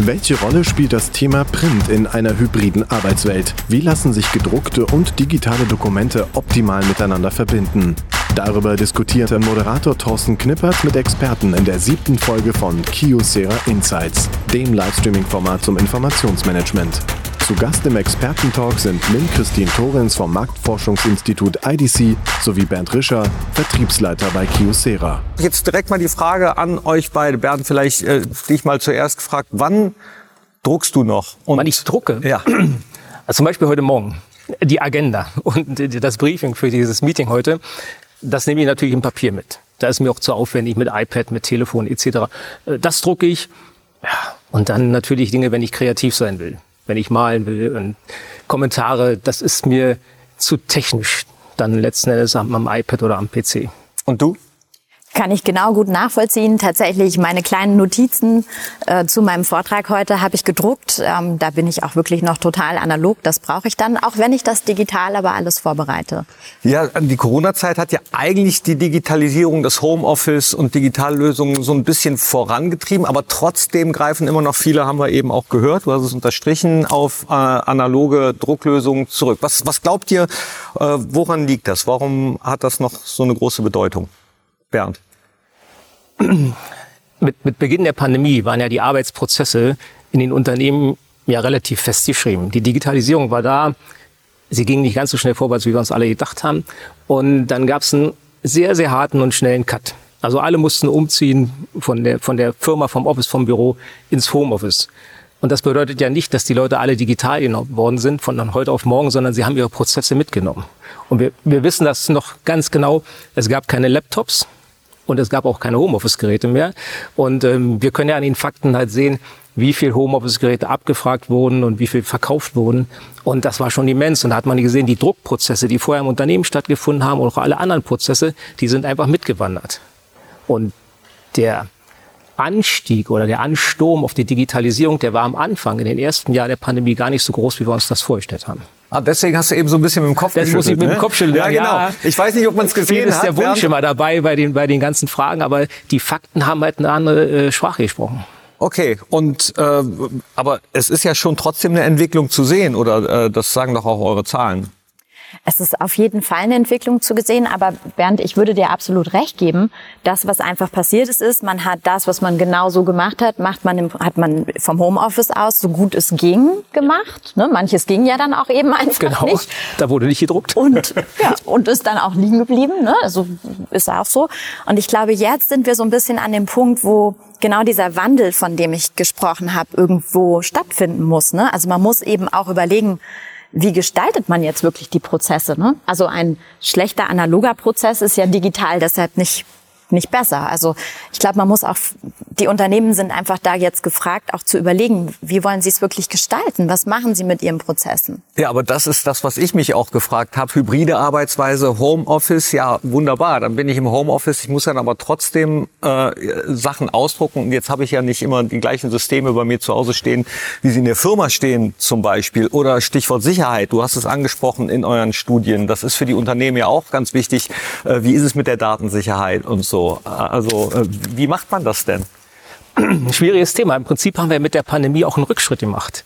Welche Rolle spielt das Thema Print in einer hybriden Arbeitswelt? Wie lassen sich gedruckte und digitale Dokumente optimal miteinander verbinden? Darüber diskutierte Moderator Thorsten Knippert mit Experten in der siebten Folge von Kiosera Insights, dem Livestreaming-Format zum Informationsmanagement. Zu Gast im Expertentalk sind Lynn-Christine Torens vom Marktforschungsinstitut IDC sowie Bernd Rischer, Vertriebsleiter bei Kiosera. Jetzt direkt mal die Frage an euch beide. Bernd, vielleicht äh, dich mal zuerst gefragt, wann druckst du noch? Und wann ich drucke? Ja. Also zum Beispiel heute Morgen. Die Agenda und das Briefing für dieses Meeting heute, das nehme ich natürlich im Papier mit. Da ist mir auch zu aufwendig mit iPad, mit Telefon etc. Äh, das drucke ich. Ja, und dann natürlich Dinge, wenn ich kreativ sein will wenn ich malen will. Und Kommentare, das ist mir zu technisch dann letzten Endes am, am iPad oder am PC. Und du? Kann ich genau gut nachvollziehen. Tatsächlich meine kleinen Notizen äh, zu meinem Vortrag heute habe ich gedruckt. Ähm, da bin ich auch wirklich noch total analog. Das brauche ich dann, auch wenn ich das digital aber alles vorbereite. Ja, die Corona-Zeit hat ja eigentlich die Digitalisierung des Homeoffice und Digitallösungen so ein bisschen vorangetrieben. Aber trotzdem greifen immer noch viele, haben wir eben auch gehört, du hast es unterstrichen, auf äh, analoge Drucklösungen zurück. Was, was glaubt ihr, äh, woran liegt das? Warum hat das noch so eine große Bedeutung? Bernd mit, mit Beginn der Pandemie waren ja die Arbeitsprozesse in den Unternehmen ja relativ festgeschrieben. Die Digitalisierung war da. Sie ging nicht ganz so schnell vorwärts, wie wir uns alle gedacht haben. Und dann gab es einen sehr, sehr harten und schnellen Cut. Also alle mussten umziehen von der, von der Firma, vom Office, vom Büro ins Homeoffice. Und das bedeutet ja nicht, dass die Leute alle digital genommen worden sind von heute auf morgen, sondern sie haben ihre Prozesse mitgenommen. Und wir, wir wissen das noch ganz genau. Es gab keine Laptops, und es gab auch keine Homeoffice-Geräte mehr. Und ähm, wir können ja an den Fakten halt sehen, wie viel Homeoffice-Geräte abgefragt wurden und wie viel verkauft wurden. Und das war schon immens. Und da hat man gesehen, die Druckprozesse, die vorher im Unternehmen stattgefunden haben und auch alle anderen Prozesse, die sind einfach mitgewandert. Und der Anstieg oder der Ansturm auf die Digitalisierung, der war am Anfang, in den ersten Jahren der Pandemie gar nicht so groß, wie wir uns das vorgestellt haben. Ah, deswegen hast du eben so ein bisschen mit dem Kopf Das muss ich mit dem ne? Kopf schütteln. Ja, genau. Ja, ich weiß nicht, ob man es gesehen hat. ist der Wunsch immer dabei bei den, bei den ganzen Fragen, aber die Fakten haben halt eine andere äh, Sprache gesprochen. Okay, und äh, aber es ist ja schon trotzdem eine Entwicklung zu sehen, oder äh, das sagen doch auch eure Zahlen. Es ist auf jeden Fall eine Entwicklung zu gesehen, aber Bernd, ich würde dir absolut recht geben. Das, was einfach passiert ist, ist, man hat das, was man genau so gemacht hat, macht man im, hat man vom Homeoffice aus so gut es ging gemacht. Ne? Manches ging ja dann auch eben einfach genau. nicht. Da wurde nicht gedruckt. Und, ja, und ist dann auch liegen geblieben. Ne? Also ist auch so. Und ich glaube, jetzt sind wir so ein bisschen an dem Punkt, wo genau dieser Wandel, von dem ich gesprochen habe, irgendwo stattfinden muss. Ne? Also man muss eben auch überlegen, wie gestaltet man jetzt wirklich die Prozesse? Ne? Also ein schlechter analoger Prozess ist ja digital deshalb nicht nicht besser. Also ich glaube, man muss auch, die Unternehmen sind einfach da jetzt gefragt, auch zu überlegen, wie wollen sie es wirklich gestalten? Was machen sie mit ihren Prozessen? Ja, aber das ist das, was ich mich auch gefragt habe. Hybride Arbeitsweise, Homeoffice, ja, wunderbar. Dann bin ich im Homeoffice. Ich muss dann aber trotzdem äh, Sachen ausdrucken. Und jetzt habe ich ja nicht immer die gleichen Systeme bei mir zu Hause stehen, wie sie in der Firma stehen zum Beispiel. Oder Stichwort Sicherheit. Du hast es angesprochen in euren Studien. Das ist für die Unternehmen ja auch ganz wichtig. Äh, wie ist es mit der Datensicherheit und so? So. Also äh, wie macht man das denn? Schwieriges Thema. Im Prinzip haben wir mit der Pandemie auch einen Rückschritt gemacht.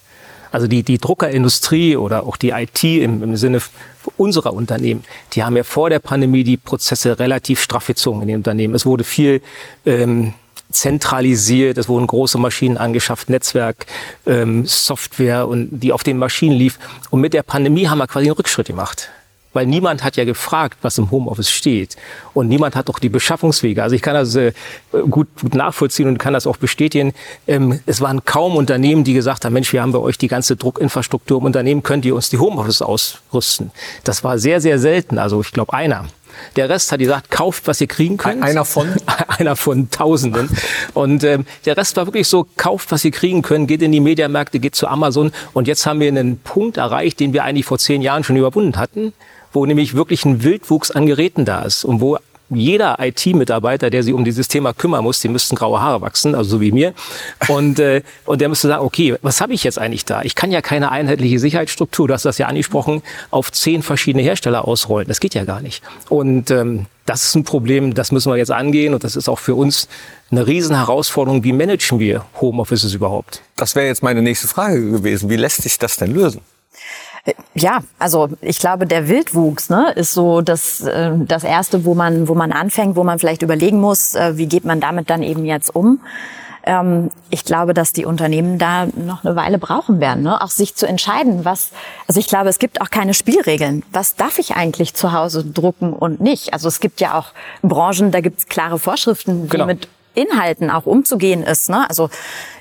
Also die, die Druckerindustrie oder auch die IT im, im Sinne unserer Unternehmen, die haben ja vor der Pandemie die Prozesse relativ straff gezogen in den Unternehmen. Es wurde viel ähm, zentralisiert, es wurden große Maschinen angeschafft, Netzwerk, ähm, Software und die auf den Maschinen lief. Und mit der Pandemie haben wir quasi einen Rückschritt gemacht. Weil niemand hat ja gefragt, was im Homeoffice steht. Und niemand hat auch die Beschaffungswege. Also ich kann das äh, gut, gut nachvollziehen und kann das auch bestätigen. Ähm, es waren kaum Unternehmen, die gesagt haben, Mensch, wir haben bei euch die ganze Druckinfrastruktur im Unternehmen, könnt ihr uns die Homeoffice ausrüsten. Das war sehr, sehr selten. Also ich glaube einer. Der Rest hat gesagt, kauft, was ihr kriegen könnt. Einer von? Einer von Tausenden. Und ähm, der Rest war wirklich so, kauft, was ihr kriegen könnt, geht in die Mediamärkte, geht zu Amazon. Und jetzt haben wir einen Punkt erreicht, den wir eigentlich vor zehn Jahren schon überwunden hatten wo nämlich wirklich ein Wildwuchs an Geräten da ist und wo jeder IT-Mitarbeiter, der sich um dieses Thema kümmern muss, dem müssten graue Haare wachsen, also so wie mir. Und, äh, und der müsste sagen, okay, was habe ich jetzt eigentlich da? Ich kann ja keine einheitliche Sicherheitsstruktur, du hast das ja angesprochen, auf zehn verschiedene Hersteller ausrollen. Das geht ja gar nicht. Und ähm, das ist ein Problem, das müssen wir jetzt angehen und das ist auch für uns eine riesen Herausforderung. Wie managen wir Homeoffices überhaupt? Das wäre jetzt meine nächste Frage gewesen. Wie lässt sich das denn lösen? Ja, also ich glaube, der Wildwuchs ne, ist so das, äh, das Erste, wo man, wo man anfängt, wo man vielleicht überlegen muss, äh, wie geht man damit dann eben jetzt um. Ähm, ich glaube, dass die Unternehmen da noch eine Weile brauchen werden, ne? auch sich zu entscheiden, was, also ich glaube, es gibt auch keine Spielregeln. Was darf ich eigentlich zu Hause drucken und nicht? Also es gibt ja auch Branchen, da gibt es klare Vorschriften, wie genau. mit Inhalten auch umzugehen ist. Ne? Also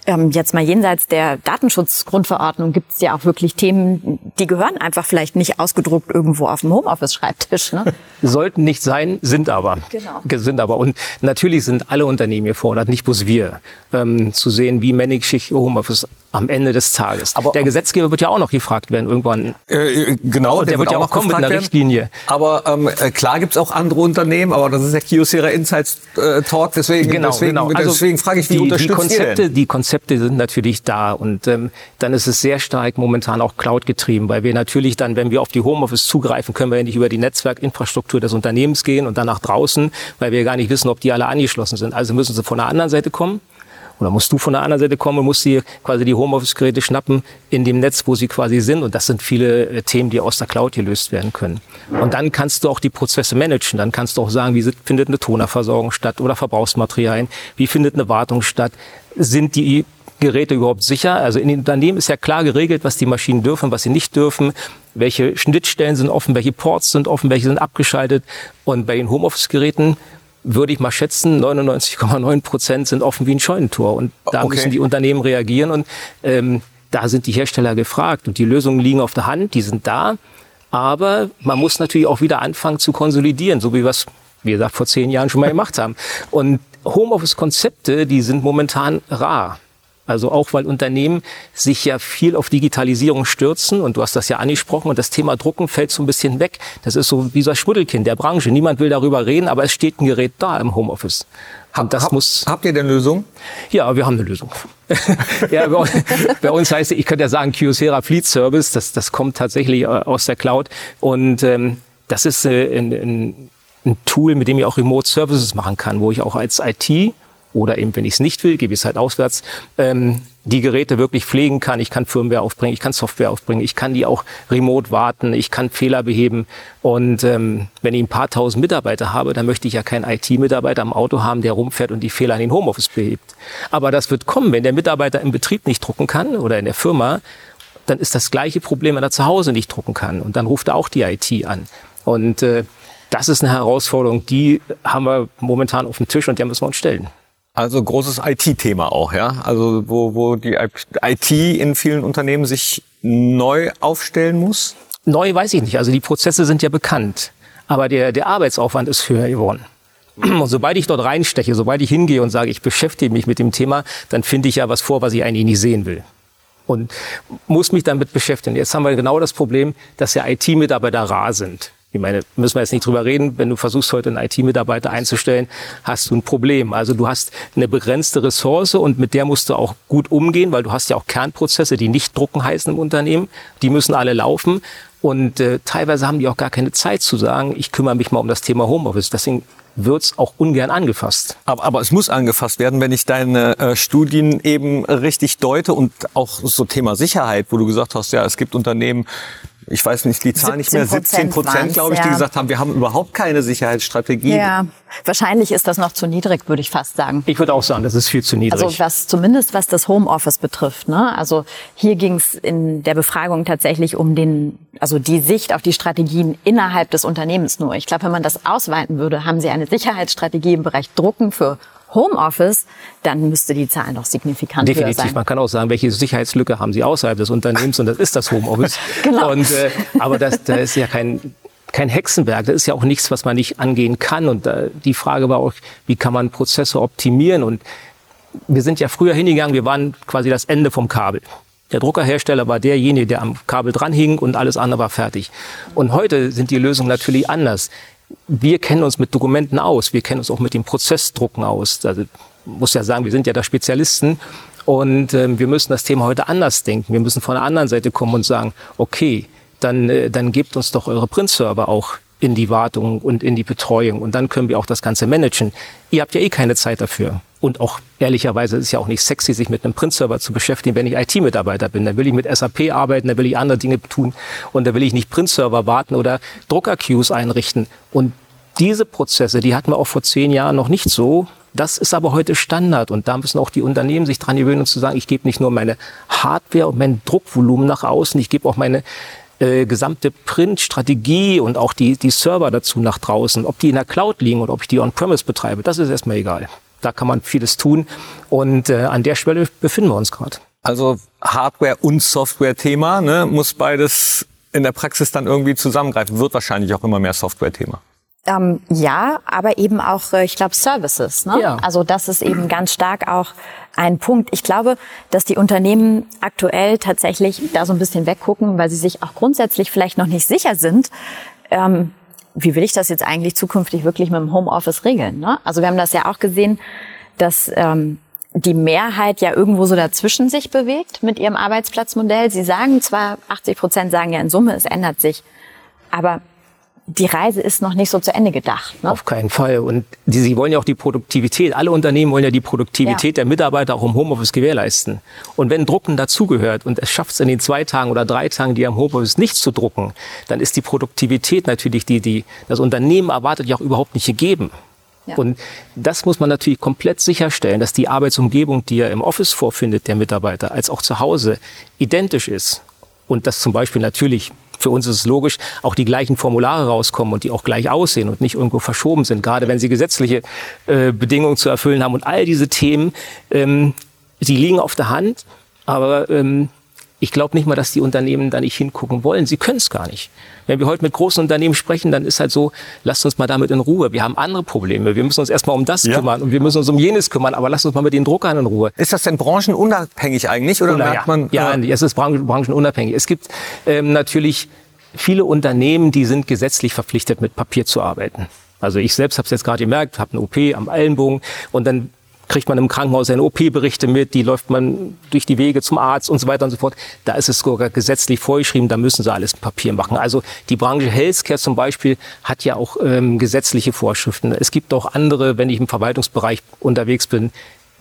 ähm, jetzt mal jenseits der Datenschutzgrundverordnung gibt es ja auch wirklich Themen, die gehören einfach vielleicht nicht ausgedruckt irgendwo auf dem Homeoffice-Schreibtisch. Ne? Sollten nicht sein, sind aber. Genau. Sind aber. Und natürlich sind alle Unternehmen gefordert, nicht bloß wir, ähm, zu sehen, wie manage ich Homeoffice am Ende des Tages. Aber der Gesetzgeber wird ja auch noch gefragt werden irgendwann. Äh, genau, der, der wird, wird ja auch kommen mit einer werden. Richtlinie. Aber ähm, äh, klar gibt's auch andere Unternehmen, aber das ist der Kyocera Insights äh, Talk, deswegen, genau, deswegen, genau. Also deswegen frage ich, wie die, unterstützt die Konzepte, Die Konzepte sind natürlich da und ähm, dann ist es sehr stark momentan auch Cloud getrieben, weil wir natürlich dann, wenn wir auf die Homeoffice zugreifen, können wir ja nicht über die Netzwerkinfrastruktur des Unternehmens gehen und dann nach draußen, weil wir gar nicht wissen, ob die alle angeschlossen sind. Also müssen sie von der anderen Seite kommen oder musst du von der anderen Seite kommen und musst dir quasi die Homeoffice-Geräte schnappen in dem Netz, wo sie quasi sind. Und das sind viele äh, Themen, die aus der Cloud gelöst werden können. Und dann kannst du auch die Prozesse managen. Dann kannst du auch sagen, wie findet eine Tonerversorgung statt oder Verbrauchsmaterialien? Wie findet eine Wartung statt? Sind die Geräte überhaupt sicher? Also in den Unternehmen ist ja klar geregelt, was die Maschinen dürfen, was sie nicht dürfen. Welche Schnittstellen sind offen, welche Ports sind offen, welche sind abgeschaltet. Und bei den Homeoffice-Geräten würde ich mal schätzen, 99,9 Prozent sind offen wie ein Scheunentor. Und da okay. müssen die Unternehmen reagieren und ähm, da sind die Hersteller gefragt. Und die Lösungen liegen auf der Hand, die sind da. Aber man muss natürlich auch wieder anfangen zu konsolidieren, so wie wir es, wie gesagt, vor zehn Jahren schon mal gemacht haben. Und Homeoffice-Konzepte, die sind momentan rar. Also auch, weil Unternehmen sich ja viel auf Digitalisierung stürzen und du hast das ja angesprochen und das Thema Drucken fällt so ein bisschen weg. Das ist so wie so ein Schmuddelkind der Branche. Niemand will darüber reden, aber es steht ein Gerät da im Homeoffice. Und das hab, muss, habt ihr denn Lösung? Ja, wir haben eine Lösung. ja, bei, bei, uns heißt, ich könnte ja sagen Kyocera Fleet Service, das, das kommt tatsächlich äh, aus der Cloud und ähm, das ist äh, ein, ein, ein Tool, mit dem ich auch Remote Services machen kann, wo ich auch als IT oder eben, wenn ich es nicht will, gebe ich es halt auswärts, ähm, die Geräte wirklich pflegen kann. Ich kann Firmware aufbringen, ich kann Software aufbringen, ich kann die auch remote warten, ich kann Fehler beheben. Und ähm, wenn ich ein paar tausend Mitarbeiter habe, dann möchte ich ja keinen IT-Mitarbeiter am Auto haben, der rumfährt und die Fehler in den Homeoffice behebt. Aber das wird kommen, wenn der Mitarbeiter im Betrieb nicht drucken kann oder in der Firma, dann ist das gleiche Problem, wenn er zu Hause nicht drucken kann. Und dann ruft er auch die IT an. Und äh, das ist eine Herausforderung, die haben wir momentan auf dem Tisch und der müssen wir uns stellen. Also großes IT-Thema auch, ja. Also wo, wo die IT in vielen Unternehmen sich neu aufstellen muss? Neu weiß ich nicht. Also die Prozesse sind ja bekannt. Aber der, der Arbeitsaufwand ist höher geworden. Und sobald ich dort reinsteche, sobald ich hingehe und sage, ich beschäftige mich mit dem Thema, dann finde ich ja was vor, was ich eigentlich nicht sehen will. Und muss mich damit beschäftigen. Jetzt haben wir genau das Problem, dass ja IT-Mitarbeiter rar sind. Ich meine, müssen wir jetzt nicht drüber reden. Wenn du versuchst, heute einen IT-Mitarbeiter einzustellen, hast du ein Problem. Also du hast eine begrenzte Ressource und mit der musst du auch gut umgehen, weil du hast ja auch Kernprozesse, die nicht drucken heißen im Unternehmen. Die müssen alle laufen. Und äh, teilweise haben die auch gar keine Zeit zu sagen, ich kümmere mich mal um das Thema Homeoffice. Deswegen wird's auch ungern angefasst. Aber, aber es muss angefasst werden, wenn ich deine äh, Studien eben richtig deute und auch so Thema Sicherheit, wo du gesagt hast, ja, es gibt Unternehmen, ich weiß nicht die Zahl nicht mehr, 17 Prozent, glaube ich, ja. die gesagt haben, wir haben überhaupt keine Sicherheitsstrategie. Ja, wahrscheinlich ist das noch zu niedrig, würde ich fast sagen. Ich würde auch sagen, das ist viel zu niedrig. Also was zumindest was das Homeoffice betrifft. Ne? Also hier ging es in der Befragung tatsächlich um den, also die Sicht auf die Strategien innerhalb des Unternehmens nur. Ich glaube, wenn man das ausweiten würde, haben Sie eine Sicherheitsstrategie im Bereich Drucken für Homeoffice, dann müsste die Zahl noch signifikant Definitiv. höher sein. Man kann auch sagen, welche Sicherheitslücke haben Sie außerhalb des Unternehmens und das ist das Homeoffice. genau. Und, äh, aber das, da ist ja kein kein Hexenwerk. Das ist ja auch nichts, was man nicht angehen kann. Und äh, die Frage war auch, wie kann man Prozesse optimieren? Und wir sind ja früher hingegangen, wir waren quasi das Ende vom Kabel. Der Druckerhersteller war derjenige, der am Kabel dran hing und alles andere war fertig. Und heute sind die Lösungen natürlich anders wir kennen uns mit Dokumenten aus, wir kennen uns auch mit dem Prozessdrucken aus. Also muss ja sagen, wir sind ja da Spezialisten und ähm, wir müssen das Thema heute anders denken. Wir müssen von der anderen Seite kommen und sagen, okay, dann, äh, dann gebt uns doch eure Print-Server auch in die Wartung und in die Betreuung und dann können wir auch das Ganze managen. Ihr habt ja eh keine Zeit dafür. Und auch ehrlicherweise ist es ja auch nicht sexy, sich mit einem Print-Server zu beschäftigen, wenn ich IT-Mitarbeiter bin. Dann will ich mit SAP arbeiten, dann will ich andere Dinge tun und da will ich nicht Print-Server warten oder Drucker-Queues einrichten. Und diese Prozesse, die hatten wir auch vor zehn Jahren noch nicht so. Das ist aber heute Standard und da müssen auch die Unternehmen sich dran gewöhnen und zu sagen, ich gebe nicht nur meine Hardware und mein Druckvolumen nach außen, ich gebe auch meine äh, gesamte Print-Strategie und auch die, die Server dazu nach draußen. Ob die in der Cloud liegen oder ob ich die on-premise betreibe, das ist erstmal egal. Da kann man vieles tun und äh, an der Schwelle befinden wir uns gerade. Also Hardware- und Software-Thema, ne, muss beides in der Praxis dann irgendwie zusammengreifen. Wird wahrscheinlich auch immer mehr Software-Thema. Ähm, ja, aber eben auch, äh, ich glaube, Services. Ne? Ja. Also das ist eben ganz stark auch ein Punkt. Ich glaube, dass die Unternehmen aktuell tatsächlich da so ein bisschen weggucken, weil sie sich auch grundsätzlich vielleicht noch nicht sicher sind. Ähm, wie will ich das jetzt eigentlich zukünftig wirklich mit dem Homeoffice regeln? Ne? Also wir haben das ja auch gesehen, dass ähm, die Mehrheit ja irgendwo so dazwischen sich bewegt mit ihrem Arbeitsplatzmodell. Sie sagen zwar, 80 Prozent sagen ja in Summe, es ändert sich, aber die Reise ist noch nicht so zu Ende gedacht. Ne? Auf keinen Fall. Und die, sie wollen ja auch die Produktivität. Alle Unternehmen wollen ja die Produktivität Ja. der Mitarbeiter auch im Homeoffice gewährleisten. Und wenn Drucken dazugehört und es schafft es in den zwei Tagen oder drei Tagen, die am Homeoffice nicht zu drucken, dann ist die Produktivität natürlich, die, die das Unternehmen erwartet, ja auch überhaupt nicht gegeben. Ja. Und das muss man natürlich komplett sicherstellen, dass die Arbeitsumgebung, die er im Office vorfindet, der Mitarbeiter, als auch zu Hause identisch ist. Und dass zum Beispiel natürlich, für uns ist es logisch, auch die gleichen Formulare rauskommen und die auch gleich aussehen und nicht irgendwo verschoben sind, gerade wenn sie gesetzliche äh, Bedingungen zu erfüllen haben. Und all diese Themen, ähm, die liegen auf der Hand, aber ähm, ich glaube nicht mal, dass die Unternehmen da nicht hingucken wollen. Sie können es gar nicht. Wenn wir heute mit großen Unternehmen sprechen, dann ist halt so, lasst uns mal damit in Ruhe. Wir haben andere Probleme. Wir müssen uns erstmal um das Ja. kümmern und wir müssen uns um jenes kümmern, aber lasst uns mal mit den Druckern in Ruhe. Ist das denn branchenunabhängig eigentlich oder Oder merkt man? ja, äh, es ist branchen- branchenunabhängig. Es gibt ähm, natürlich viele Unternehmen, die sind gesetzlich verpflichtet, mit Papier zu arbeiten. Also ich selbst habe es jetzt gerade gemerkt, habe eine OP am Ellenbogen und dann kriegt man im Krankenhaus seine OP-Berichte mit, die läuft man durch die Wege zum Arzt und so weiter und so fort. Da ist es sogar gesetzlich vorgeschrieben, da müssen sie alles Papier machen. Also die Branche Healthcare zum Beispiel hat ja auch ähm, gesetzliche Vorschriften. Es gibt auch andere, wenn ich im Verwaltungsbereich unterwegs bin,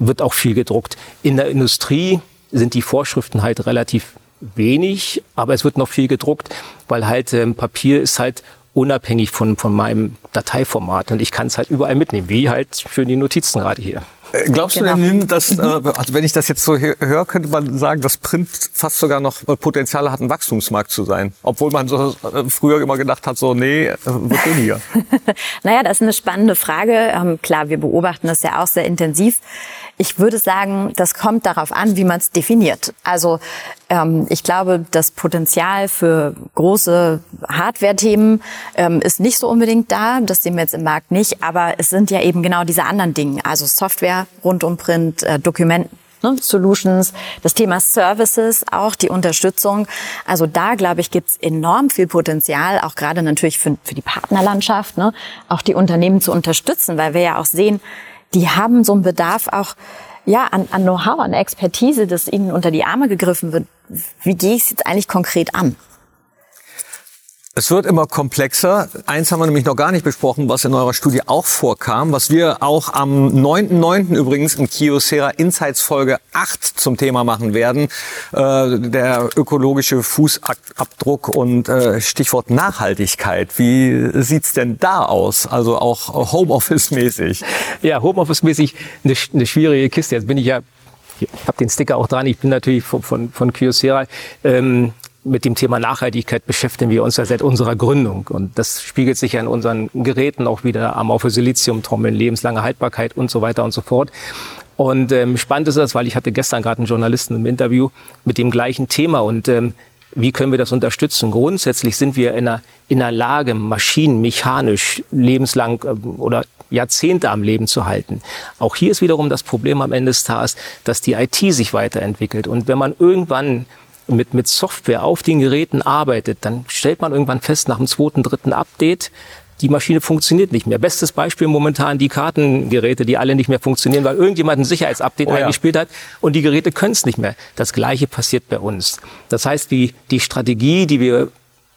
wird auch viel gedruckt. In der Industrie sind die Vorschriften halt relativ wenig, aber es wird noch viel gedruckt, weil halt ähm, Papier ist halt unabhängig von, von meinem Dateiformat und ich kann es halt überall mitnehmen, wie halt für die Notizen gerade hier. Glaubst Genau. du denn, dass, äh, also wenn ich das jetzt so hö- höre, könnte man sagen, dass Print fast sogar noch äh, Potenzial hat, ein Wachstumsmarkt zu sein? Obwohl man so äh, früher immer gedacht hat, so, nee, äh, wird weniger. Naja, das ist eine spannende Frage. Ähm, klar, wir beobachten das ja auch sehr intensiv. Ich würde sagen, das kommt darauf an, wie man es definiert. Also ähm, ich glaube, das Potenzial für große Hardware-Themen ähm, ist nicht so unbedingt da. Das sehen wir jetzt im Markt nicht. Aber es sind ja eben genau diese anderen Dinge. Also Software rund um Print, äh, Dokument, ne, Solutions, das Thema Services, auch die Unterstützung. Also da, glaube ich, gibt's enorm viel Potenzial, auch gerade natürlich für, für die Partnerlandschaft, ne, auch die Unternehmen zu unterstützen, weil wir ja auch sehen, die haben so einen Bedarf auch ja, an, an Know-how, an Expertise, das ihnen unter die Arme gegriffen wird. Wie gehe ich es jetzt eigentlich konkret an? Es wird immer komplexer. Eins haben wir nämlich noch gar nicht besprochen, was in eurer Studie auch vorkam, was wir auch am 9.9. übrigens in Kiosera Insights Folge 8 zum Thema machen werden. Äh, der ökologische Fußabdruck und äh, Stichwort Nachhaltigkeit. Wie sieht's denn da aus? Also auch Homeoffice-mäßig. Ja, Homeoffice-mäßig eine, eine schwierige Kiste. Jetzt bin ich ja, ich habe den Sticker auch dran, ich bin natürlich von, von, von Kyocera. Ähm, mit dem Thema Nachhaltigkeit beschäftigen wir uns ja seit unserer Gründung. Und das spiegelt sich ja in unseren Geräten auch wieder amorphe Siliziumtrommeln, lebenslange Haltbarkeit und so weiter und so fort. Und ähm, spannend ist das, weil ich hatte gestern gerade einen Journalisten im Interview mit dem gleichen Thema und ähm, wie können wir das unterstützen? Grundsätzlich sind wir in der, in der Lage, Maschinen mechanisch lebenslang ähm, oder Jahrzehnte am Leben zu halten. Auch hier ist wiederum das Problem am Ende des Tages, dass die IT sich weiterentwickelt. Und wenn man irgendwann mit, mit Software auf den Geräten arbeitet, dann stellt man irgendwann fest, nach dem zweiten, dritten Update, die Maschine funktioniert nicht mehr. Bestes Beispiel momentan die Kartengeräte, die alle nicht mehr funktionieren, weil irgendjemand ein Sicherheitsupdate oh ja. eingespielt hat und die Geräte können es nicht mehr. Das Gleiche passiert bei uns. Das heißt, die, die Strategie, die wir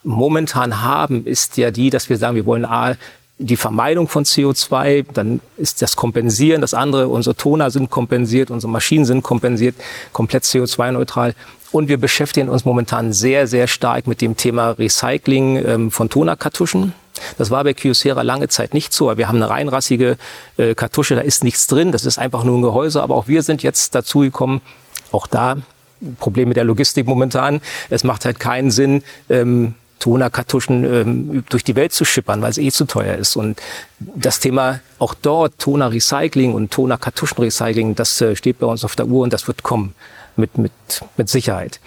momentan haben, ist ja die, dass wir sagen, wir wollen A, die Vermeidung von CO2, dann ist das Kompensieren, das andere, unsere Toner sind kompensiert, unsere Maschinen sind kompensiert, komplett CO2-neutral. Und wir beschäftigen uns momentan sehr, sehr stark mit dem Thema Recycling ähm, von Tonerkartuschen. Das war bei Kyocera lange Zeit nicht so. Wir haben eine reinrassige äh, Kartusche, da ist nichts drin, das ist einfach nur ein Gehäuse. Aber auch wir sind jetzt dazu gekommen, auch da Problem mit der Logistik momentan. Es macht halt keinen Sinn, ähm, Tonerkartuschen ähm, durch die Welt zu schippern, weil es eh zu teuer ist. Und das Thema auch dort, Toner-Recycling und Toner-Kartuschen-Recycling, das äh, steht bei uns auf der Uhr und das wird kommen mit, mit, mit Sicherheit.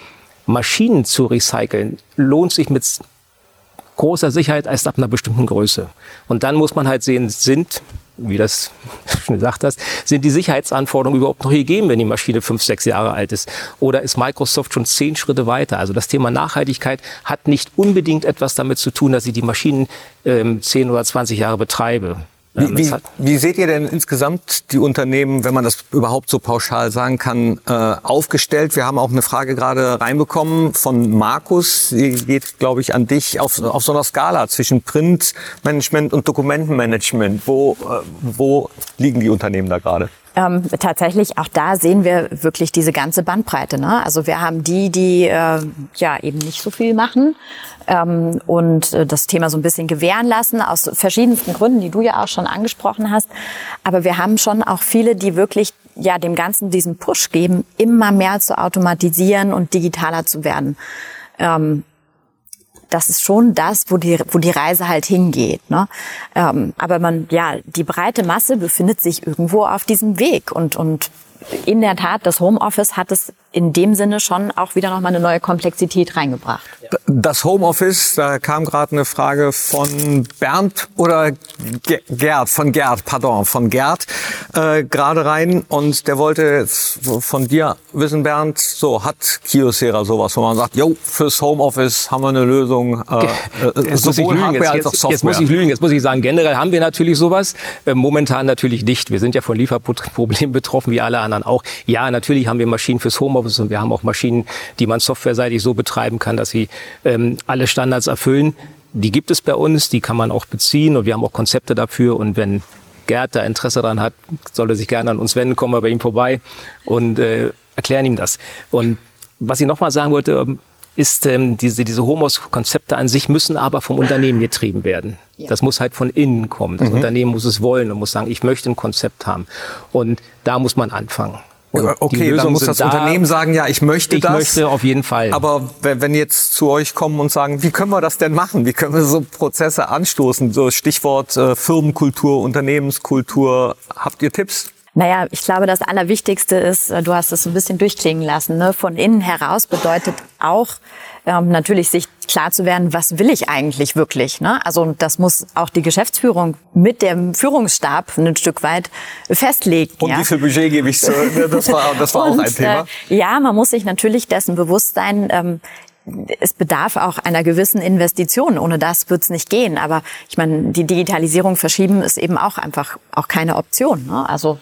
Maschinen zu recyceln lohnt sich mit großer Sicherheit erst ab einer bestimmten Größe. Und dann muss man halt sehen, sind wie das schon gesagt hast, sind die Sicherheitsanforderungen überhaupt noch gegeben, wenn die Maschine fünf, sechs Jahre alt ist? Oder ist Microsoft schon zehn Schritte weiter? Also das Thema Nachhaltigkeit hat nicht unbedingt etwas damit zu tun, dass ich die Maschinen ähm, zehn oder zwanzig Jahre betreibe. Wie, wie, wie, seht ihr denn insgesamt die Unternehmen, wenn man das überhaupt so pauschal sagen kann, äh, aufgestellt? Wir haben auch eine Frage gerade reinbekommen von Markus. Die geht, glaube ich, an dich auf, auf so einer Skala zwischen Printmanagement und Dokumentenmanagement. Wo, äh, wo liegen die Unternehmen da gerade? Ähm, tatsächlich, auch da sehen wir wirklich diese ganze Bandbreite. Ne? Also wir haben die, die äh, ja eben nicht so viel machen ähm, und äh, das Thema so ein bisschen gewähren lassen, aus verschiedensten Gründen, die du ja auch schon angesprochen hast. Aber wir haben schon auch viele, die wirklich ja dem Ganzen diesen Push geben, immer mehr zu automatisieren und digitaler zu werden. Ähm, das ist schon das, wo die, wo die Reise halt hingeht. Ne? Ähm, aber man, ja, die breite Masse befindet sich irgendwo auf diesem Weg und, und in der Tat, das Homeoffice hat es in dem Sinne schon auch wieder nochmal eine neue Komplexität reingebracht. Das Homeoffice, da kam gerade eine Frage von Bernd oder Gerd, von Gerd, pardon, von Gerd äh, gerade rein und der wollte jetzt von dir wissen, Bernd, so hat Kiosera sowas, wo man sagt, jo, fürs Homeoffice haben wir eine Lösung, äh, äh sowohl Hardware als auch Software. Jetzt muss ich lügen, jetzt muss ich sagen, generell haben wir natürlich sowas, äh, momentan natürlich nicht. Wir sind ja von Lieferproblemen betroffen, wie alle anderen auch. Ja, natürlich haben wir Maschinen fürs Homeoffice Homeoffice und wir haben auch Maschinen, die man softwareseitig so betreiben kann, dass sie ähm, alle Standards erfüllen. Die gibt es bei uns, die kann man auch beziehen und wir haben auch Konzepte dafür und wenn Gerd da Interesse daran hat, soll er sich gerne an uns wenden, kommen wir bei ihm vorbei und äh, erklären ihm das. Und was ich nochmal sagen wollte, ähm, ist, ähm, diese, diese Homos-Konzepte an sich müssen aber vom Unternehmen getrieben werden. Ja. Das muss halt von innen kommen. Das mhm. Unternehmen muss es wollen und muss sagen, ich möchte ein Konzept haben. Und da muss man anfangen. Und okay, dann muss das da, Unternehmen sagen, ja, ich möchte ich das. Ich möchte auf jeden Fall. Aber wenn, wenn jetzt zu euch kommen und sagen, wie können wir das denn machen? Wie können wir so Prozesse anstoßen? So Stichwort äh, Firmenkultur, Unternehmenskultur. Habt ihr Tipps? Naja, ich glaube, das Allerwichtigste ist, äh, du hast es ein bisschen durchklingen lassen, ne? von innen heraus bedeutet auch ähm, natürlich sich klar zu werden, was will ich eigentlich wirklich. Ne? Also das muss auch die Geschäftsführung mit dem Führungsstab ein Stück weit festlegen. Und ja? wie viel Budget gebe ich zu? Das war, das war Und, auch ein Thema. Äh, ja, man muss sich natürlich dessen bewusst sein, ähm, es bedarf auch einer gewissen Investition. Ohne das wird es nicht gehen. Aber ich meine, die Digitalisierung verschieben ist eben auch einfach auch keine Option. Ne? Also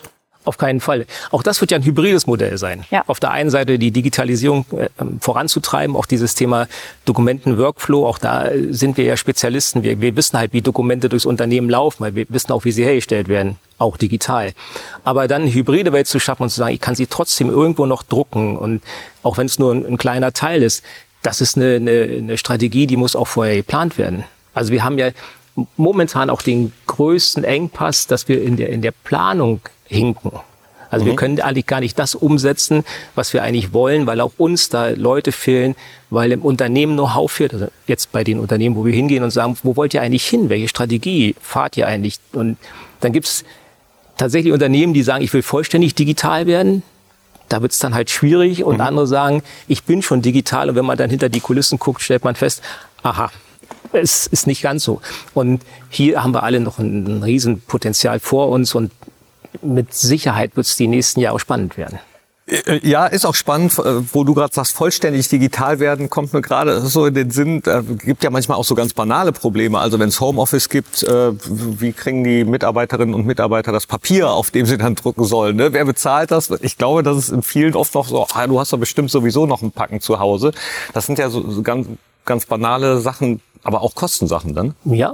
auf keinen Fall. Auch das wird ja ein hybrides Modell sein. Ja. Auf der einen Seite die Digitalisierung äh, voranzutreiben, auch dieses Thema Dokumenten-Workflow, auch da sind wir ja Spezialisten. Wir, wir wissen halt, wie Dokumente durchs Unternehmen laufen, weil wir wissen auch, wie sie hergestellt werden, auch digital. Aber dann eine hybride Welt zu schaffen und zu sagen, ich kann sie trotzdem irgendwo noch drucken und auch wenn es nur ein, ein kleiner Teil ist, das ist eine, eine, eine Strategie, die muss auch vorher geplant werden. Also wir haben ja momentan auch den größten Engpass, dass wir in der, in der Planung hinken. Also mhm. wir können eigentlich gar nicht das umsetzen, was wir eigentlich wollen, weil auch uns da Leute fehlen, weil im Unternehmen Know-how fehlt. Also jetzt bei den Unternehmen, wo wir hingehen und sagen, wo wollt ihr eigentlich hin? Welche Strategie fahrt ihr eigentlich? Und dann gibt's tatsächlich Unternehmen, die sagen, ich will vollständig digital werden. Da wird's dann halt schwierig. Und mhm. andere sagen, ich bin schon digital. Und wenn man dann hinter die Kulissen guckt, stellt man fest, aha, es ist nicht ganz so. Und hier haben wir alle noch ein, ein Riesenpotenzial vor uns und mit Sicherheit wird es die nächsten Jahre spannend werden. Äh, ja, ist auch spannend, äh, wo du gerade sagst, vollständig digital werden, kommt mir gerade so in den Sinn, äh, gibt ja manchmal auch so ganz banale Probleme. Also wenn es Homeoffice gibt, äh, wie kriegen die Mitarbeiterinnen und Mitarbeiter das Papier, auf dem sie dann drucken sollen? Ne? Wer bezahlt das? Ich glaube, das ist in vielen oft noch so, ah, du hast doch bestimmt sowieso noch ein Packen zu Hause. Das sind ja so, so ganz, ganz banale Sachen, aber auch Kostensachen dann. Ja,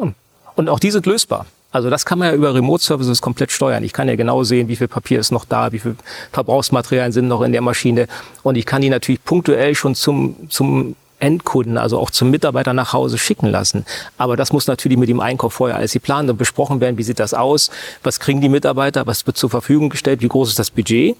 und auch die sind lösbar. Also das kann man ja über Remote Services komplett steuern. Ich kann ja genau sehen, wie viel Papier ist noch da, wie viel Verbrauchsmaterialien sind noch in der Maschine. Und ich kann die natürlich punktuell schon zum, zum Endkunden, also auch zum Mitarbeiter nach Hause schicken lassen. Aber das muss natürlich mit dem Einkauf vorher alles geplant und besprochen werden. Wie sieht das aus? Was kriegen die Mitarbeiter? Was wird zur Verfügung gestellt? Wie groß ist das Budget?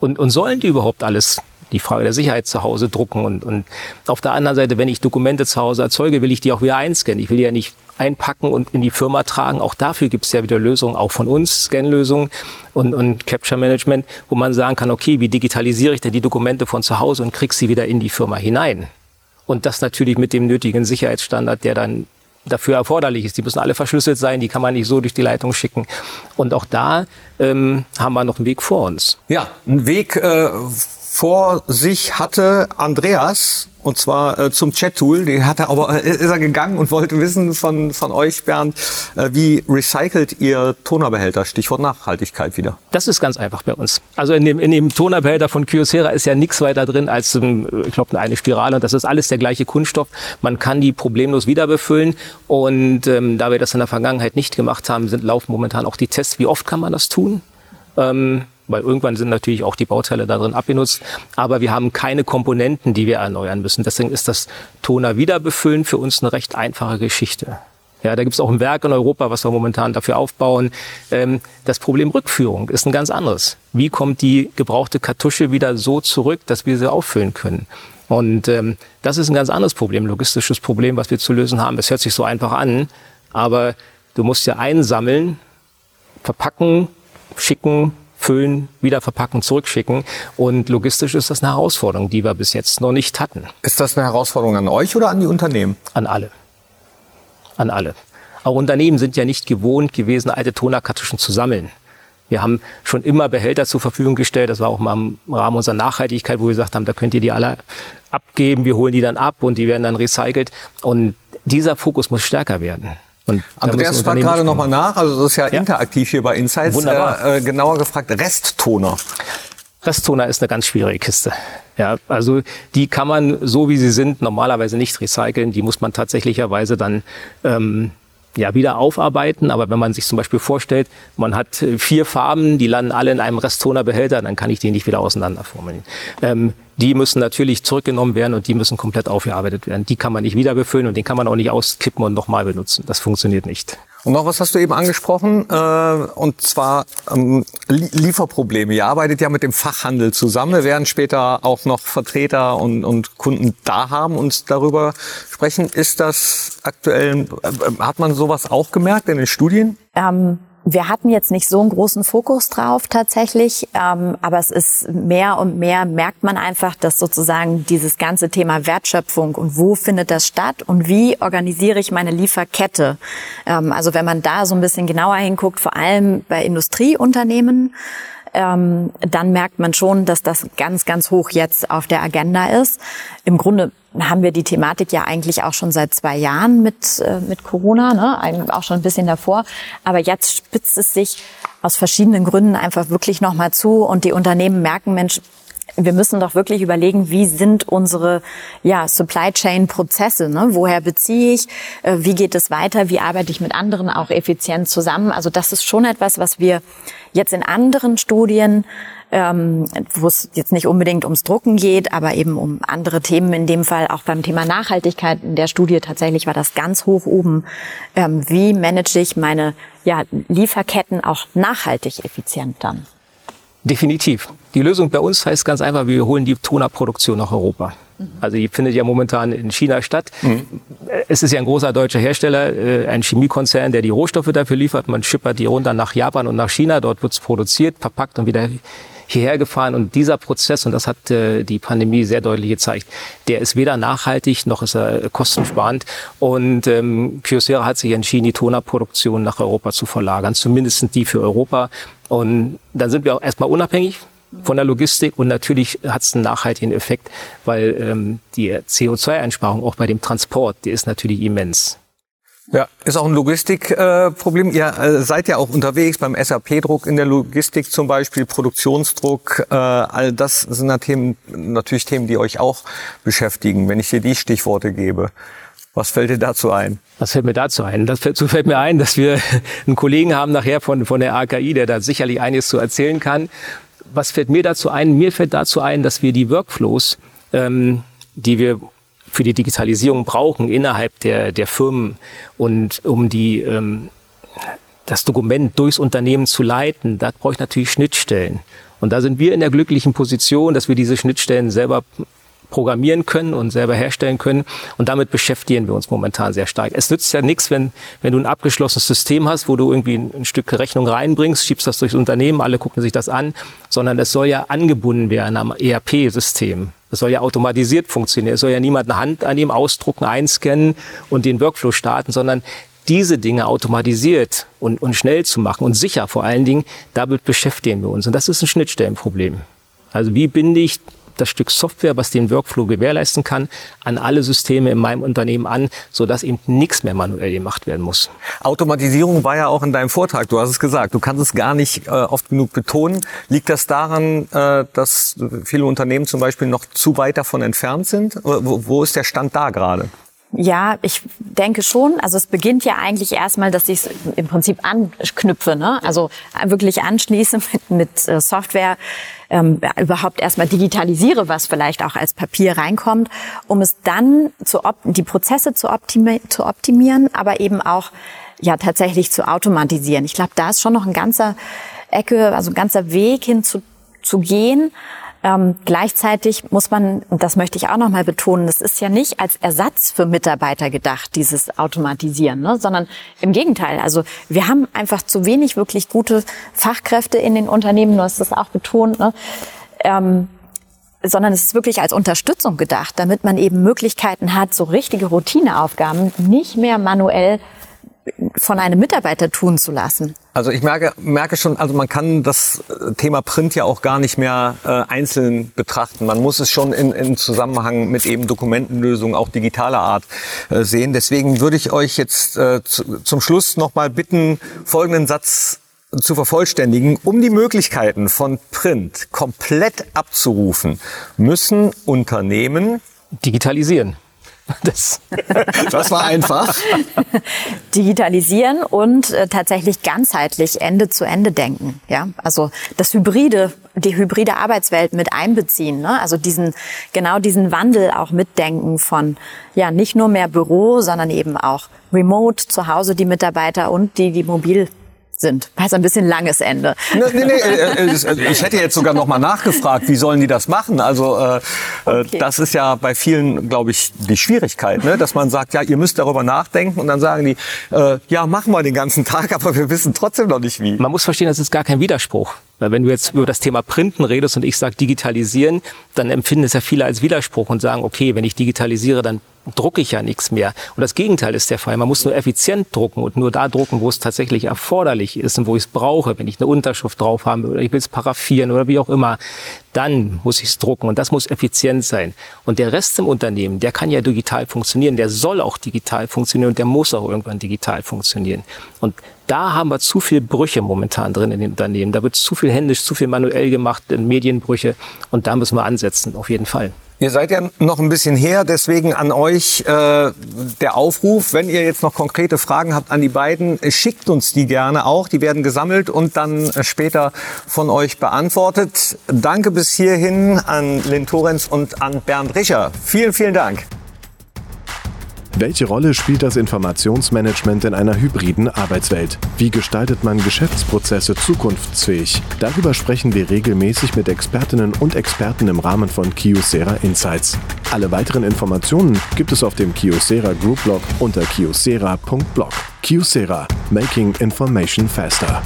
Und, und sollen die überhaupt alles die Frage der Sicherheit zu Hause drucken. Und, und auf der anderen Seite, wenn ich Dokumente zu Hause erzeuge, will ich die auch wieder einscannen. Ich will ja nicht einpacken und in die Firma tragen. Auch dafür gibt es ja wieder Lösungen, auch von uns, Scan-Lösungen und, und Capture Management, wo man sagen kann, okay, wie digitalisiere ich denn die Dokumente von zu Hause und krieg sie wieder in die Firma hinein? Und das natürlich mit dem nötigen Sicherheitsstandard, der dann dafür erforderlich ist. Die müssen alle verschlüsselt sein, die kann man nicht so durch die Leitung schicken. Und auch da ähm, haben wir noch einen Weg vor uns. Ja, ein Weg äh, vor sich hatte Andreas, und zwar äh, zum Chat-Tool. Die hat er aber, äh, ist er gegangen und wollte wissen von, von euch, Bernd, äh, wie recycelt ihr Tonerbehälter? Stichwort Nachhaltigkeit wieder. Das ist ganz einfach bei uns. Also in dem, in dem Tonerbehälter von Kyocera ist ja nichts weiter drin als, ähm, ich glaube, eine Spirale und das ist alles der gleiche Kunststoff. Man kann die problemlos wieder befüllen und ähm, da wir das in der Vergangenheit nicht gemacht haben, sind laufen momentan auch die Tests. Wie oft kann man das tun? Ähm, weil irgendwann sind natürlich auch die Bauteile da drin abgenutzt. Aber wir haben keine Komponenten, die wir erneuern müssen. Deswegen ist das Toner wiederbefüllen für uns eine recht einfache Geschichte. Ja, da gibt es auch ein Werk in Europa, was wir momentan dafür aufbauen. Ähm, das Problem Rückführung ist ein ganz anderes. Wie kommt die gebrauchte Kartusche wieder so zurück, dass wir sie auffüllen können? Und ähm, das ist ein ganz anderes Problem, logistisches Problem, was wir zu lösen haben. Es hört sich so einfach an, aber du musst ja einsammeln, verpacken, schicken, füllen, wieder verpacken, zurückschicken. Und logistisch ist das eine Herausforderung, die wir bis jetzt noch nicht hatten. Ist das eine Herausforderung an euch oder an die Unternehmen? An alle. An alle. Auch Unternehmen sind ja nicht gewohnt gewesen, alte Tonerkartuschen zu sammeln. Wir haben schon immer Behälter zur Verfügung gestellt. Das war auch mal im Rahmen unserer Nachhaltigkeit, wo wir gesagt haben, da könnt ihr die alle abgeben. Wir holen die dann ab und die werden dann recycelt. Und dieser Fokus muss stärker werden. Und Andreas fragt gerade nochmal nach, also das ist ja, ja, interaktiv hier bei Insights. Wunderbar. Äh, äh, genauer gefragt, Resttoner. Resttoner ist eine ganz schwierige Kiste. Ja, also die kann man so wie sie sind normalerweise nicht recyceln. Die muss man tatsächlicherweise dann ähm, ja, wieder aufarbeiten. Aber wenn man sich zum Beispiel vorstellt, man hat äh, vier Farben, die landen alle in einem Resttonerbehälter, dann kann ich die nicht wieder auseinanderformeln. Ähm, die müssen natürlich zurückgenommen werden und die müssen komplett aufgearbeitet werden. Die kann man nicht wieder befüllen und den kann man auch nicht auskippen und nochmal benutzen. Das funktioniert nicht. Und noch was hast du eben angesprochen, äh, und zwar ähm, Lieferprobleme. Ihr arbeitet ja mit dem Fachhandel zusammen. Wir werden später auch noch Vertreter und, und Kunden da haben und darüber sprechen. Ist das aktuell, äh, hat man sowas auch gemerkt in den Studien? Ähm wir hatten jetzt nicht so einen großen Fokus drauf tatsächlich, ähm, aber es ist mehr und mehr merkt man einfach, dass sozusagen dieses ganze Thema Wertschöpfung und wo findet das statt und wie organisiere ich meine Lieferkette. Ähm, also wenn man da so ein bisschen genauer hinguckt, vor allem bei Industrieunternehmen, ähm, dann merkt man schon, dass das ganz, ganz hoch jetzt auf der Agenda ist. Im Grunde haben wir die Thematik ja eigentlich auch schon seit zwei Jahren mit, äh, mit Corona, ne? auch schon ein bisschen davor. Aber jetzt spitzt es sich aus verschiedenen Gründen einfach wirklich nochmal zu und die Unternehmen merken, Mensch, wir müssen doch wirklich überlegen, wie sind unsere ja, Supply Chain Prozesse? Ne? Woher beziehe ich? Äh, wie geht es weiter? Wie arbeite ich mit anderen auch effizient zusammen? Also das ist schon etwas, was wir jetzt in anderen Studien ähm, wo es jetzt nicht unbedingt ums Drucken geht, aber eben um andere Themen. In dem Fall auch beim Thema Nachhaltigkeit in der Studie tatsächlich war das ganz hoch oben. Ähm, wie manage ich meine ja, Lieferketten auch nachhaltig effizient dann? Definitiv. Die Lösung bei uns heißt ganz einfach, wir holen die Tonerproduktion nach Europa. Also die findet ja momentan in China statt. Mhm. Es ist ja ein großer deutscher Hersteller, äh, ein Chemiekonzern, der die Rohstoffe dafür liefert. Man schippert die runter nach Japan und nach China. Dort wird es produziert, verpackt und wieder hierher gefahren. Und dieser Prozess, und das hat äh, die Pandemie sehr deutlich gezeigt, der ist weder nachhaltig noch ist er kostensparend. Und ähm, Kyocera hat sich entschieden, die Tonerproduktion nach Europa zu verlagern, zumindest die für Europa. Und dann sind wir auch erstmal unabhängig von der Logistik und natürlich hat es einen nachhaltigen Effekt, weil ähm, die CO2-Einsparung auch bei dem Transport, die ist natürlich immens. Ja, ist auch ein Logistikproblem. Äh, Ihr äh, seid ja auch unterwegs beim SAP-Druck in der Logistik zum Beispiel, Produktionsdruck. Äh, all das sind ja Themen, natürlich Themen, die euch auch beschäftigen, wenn ich dir die Stichworte gebe. Was fällt dir dazu ein? Was fällt mir dazu ein? Dazu fällt mir ein, dass wir einen Kollegen haben nachher von, von der AKI, der da sicherlich einiges zu erzählen kann. Was fällt mir dazu ein? Mir fällt dazu ein, dass wir die Workflows, ähm, die wir für die Digitalisierung brauchen innerhalb der, der Firmen und um die, ähm, das Dokument durchs Unternehmen zu leiten, da brauche ich natürlich Schnittstellen. Und da sind wir in der glücklichen Position, dass wir diese Schnittstellen selber programmieren können und selber herstellen können. Und damit beschäftigen wir uns momentan sehr stark. Es nützt ja nichts, wenn, wenn du ein abgeschlossenes System hast, wo du irgendwie ein, ein Stück Rechnung reinbringst, schiebst das durchs Unternehmen, alle gucken sich das an, sondern es soll ja angebunden werden am ERP-System. Es soll ja automatisiert funktionieren. Es soll ja niemand eine Hand an ihm ausdrucken, einscannen und den Workflow starten, sondern diese Dinge automatisiert und, und schnell zu machen und sicher vor allen Dingen, damit beschäftigen wir uns. Und das ist ein Schnittstellenproblem. Also wie binde ich das Stück Software, was den Workflow gewährleisten kann, an alle Systeme in meinem Unternehmen an, sodass eben nichts mehr manuell gemacht werden muss. Automatisierung war ja auch in deinem Vortrag, du hast es gesagt, du kannst es gar nicht äh, oft genug betonen. Liegt das daran, äh, dass viele Unternehmen zum Beispiel noch zu weit davon entfernt sind? Wo, wo ist der Stand da gerade? Ja, ich denke schon. Also es beginnt ja eigentlich erstmal, dass ich es im Prinzip anknüpfe, ne? also wirklich anschließe mit, mit äh, Software, ähm, überhaupt erstmal digitalisiere, was vielleicht auch als Papier reinkommt, um es dann zu die Prozesse zu, optimi zu optimieren, aber eben auch ja tatsächlich zu automatisieren. Ich glaube, da ist schon noch ein ganzer Ecke, also ein ganzer Weg hin zu, zu gehen. Ähm, gleichzeitig muss man, und das möchte ich auch nochmal betonen, das ist ja nicht als Ersatz für Mitarbeiter gedacht, dieses Automatisieren, ne? sondern im Gegenteil. Also wir haben einfach zu wenig wirklich gute Fachkräfte in den Unternehmen, du hast das auch betont. Ne? Ähm, sondern es ist wirklich als Unterstützung gedacht, damit man eben Möglichkeiten hat, so richtige Routineaufgaben nicht mehr manuell von einem Mitarbeiter tun zu lassen. Also ich merke, merke schon, also man kann das Thema Print ja auch gar nicht mehr äh, einzeln betrachten. Man muss es schon in, in Zusammenhang mit eben Dokumentenlösungen auch digitaler Art äh, sehen. Deswegen würde ich euch jetzt äh, zu, zum Schluss nochmal bitten, folgenden Satz zu vervollständigen. Um die Möglichkeiten von Print komplett abzurufen, müssen Unternehmen digitalisieren. Das, das war einfach. Digitalisieren und äh, tatsächlich ganzheitlich Ende zu Ende denken. Ja, also das Hybride, die hybride Arbeitswelt mit einbeziehen. Ne? Also diesen genau diesen Wandel auch mitdenken von ja nicht nur mehr Büro, sondern eben auch Remote zu Hause die Mitarbeiter und die die mobil sind. War ein bisschen langes Ende. Nee, nee, nee, äh, äh, äh, ich hätte jetzt sogar noch mal nachgefragt, wie sollen die das machen? Also äh, okay. das ist ja bei vielen, glaube ich, die Schwierigkeit, ne? dass man sagt, ja, ihr müsst darüber nachdenken und dann sagen die, äh, ja, machen wir den ganzen Tag, aber wir wissen trotzdem noch nicht wie. Man muss verstehen, das ist gar kein Widerspruch. Weil wenn du jetzt über das Thema Printen redest und ich sage digitalisieren, dann empfinden es ja viele als Widerspruch und sagen, okay, wenn ich digitalisiere, dann drucke ich ja nichts mehr. Und das Gegenteil ist der Fall. Man muss nur effizient drucken und nur da drucken, wo es tatsächlich erforderlich ist und wo ich es brauche. Wenn ich eine Unterschrift drauf habe oder ich will es paraffieren oder wie auch immer, dann muss ich es drucken und das muss effizient sein. Und der Rest im Unternehmen, der kann ja digital funktionieren, der soll auch digital funktionieren und der muss auch irgendwann digital funktionieren. Und da haben wir zu viel Brüche momentan drin in den Unternehmen. Da wird zu viel händisch, zu viel manuell gemacht, Medienbrüche und da müssen wir ansetzen, auf jeden Fall. Ihr seid ja noch ein bisschen her, deswegen an euch äh, der Aufruf, wenn ihr jetzt noch konkrete Fragen habt an die beiden, schickt uns die gerne auch. Die werden gesammelt und dann äh, später von euch beantwortet. Danke bis hierhin an Lynn Torenz und an Bernd Richer. Vielen, vielen Dank. Welche Rolle spielt das Informationsmanagement in einer hybriden Arbeitswelt? Wie gestaltet man Geschäftsprozesse zukunftsfähig? Darüber sprechen wir regelmäßig mit Expertinnen und Experten im Rahmen von Kiosera Insights. Alle weiteren Informationen gibt es auf dem Kiosera Group Blog unter kiosera.blog. Kiosera, Making Information Faster.